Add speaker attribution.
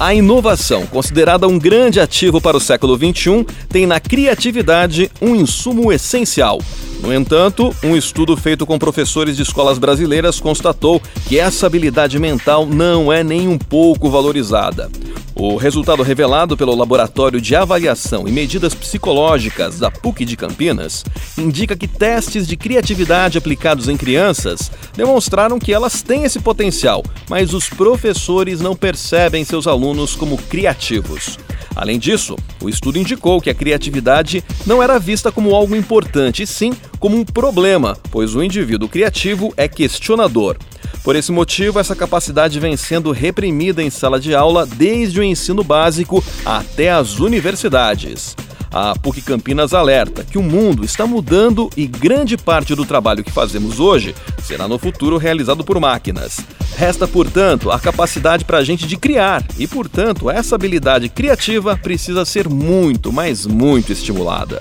Speaker 1: A inovação, considerada um grande ativo para o século XXI, tem na criatividade um insumo essencial. No entanto, um estudo feito com professores de escolas brasileiras constatou que essa habilidade mental não é nem um pouco valorizada. O resultado revelado pelo Laboratório de Avaliação e Medidas Psicológicas da PUC de Campinas indica que testes de criatividade aplicados em crianças demonstraram que elas têm esse potencial, mas os professores não percebem seus alunos como criativos. Além disso, o estudo indicou que a criatividade não era vista como algo importante, sim como um problema, pois o indivíduo criativo é questionador. Por esse motivo, essa capacidade vem sendo reprimida em sala de aula desde o ensino básico até as universidades. A PUC Campinas alerta que o mundo está mudando e grande parte do trabalho que fazemos hoje será no futuro realizado por máquinas. Resta, portanto, a capacidade para a gente de criar e, portanto, essa habilidade criativa precisa ser muito, mas muito estimulada.